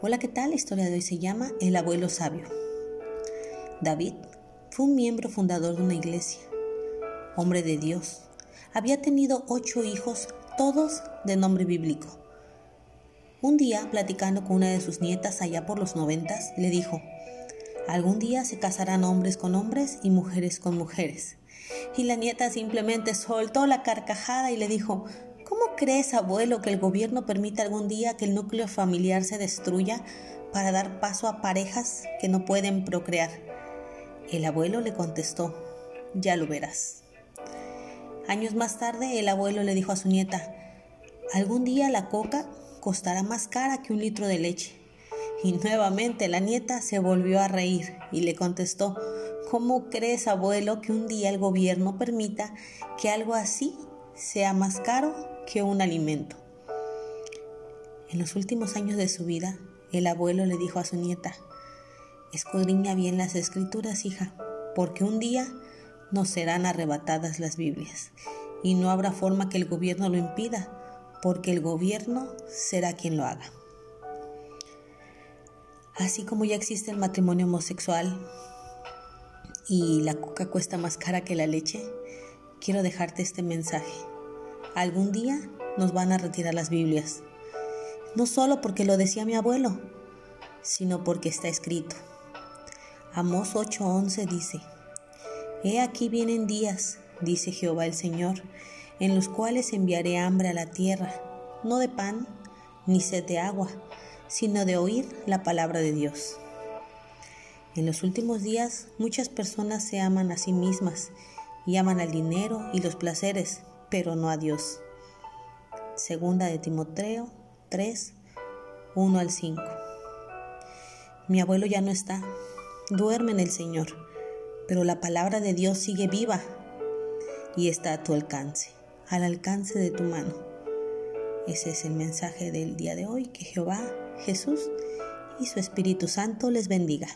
Hola, ¿qué tal? La historia de hoy se llama El abuelo sabio. David fue un miembro fundador de una iglesia, hombre de Dios. Había tenido ocho hijos, todos de nombre bíblico. Un día, platicando con una de sus nietas allá por los noventas, le dijo, algún día se casarán hombres con hombres y mujeres con mujeres. Y la nieta simplemente soltó la carcajada y le dijo, ¿Cómo crees, abuelo, que el gobierno permita algún día que el núcleo familiar se destruya para dar paso a parejas que no pueden procrear? El abuelo le contestó, ya lo verás. Años más tarde, el abuelo le dijo a su nieta, algún día la coca costará más cara que un litro de leche. Y nuevamente la nieta se volvió a reír y le contestó, ¿cómo crees, abuelo, que un día el gobierno permita que algo así sea más caro que un alimento. En los últimos años de su vida, el abuelo le dijo a su nieta, escudriña bien las escrituras, hija, porque un día nos serán arrebatadas las Biblias y no habrá forma que el gobierno lo impida, porque el gobierno será quien lo haga. Así como ya existe el matrimonio homosexual y la coca cuesta más cara que la leche, quiero dejarte este mensaje. Algún día nos van a retirar las Biblias. No solo porque lo decía mi abuelo, sino porque está escrito. Amós 8:11 dice, He aquí vienen días, dice Jehová el Señor, en los cuales enviaré hambre a la tierra, no de pan, ni sed de agua, sino de oír la palabra de Dios. En los últimos días muchas personas se aman a sí mismas y aman al dinero y los placeres, pero no a Dios. Segunda de Timoteo 3, 1 al 5. Mi abuelo ya no está, duerme en el Señor, pero la palabra de Dios sigue viva y está a tu alcance, al alcance de tu mano. Ese es el mensaje del día de hoy, que Jehová, Jesús y su Espíritu Santo les bendiga.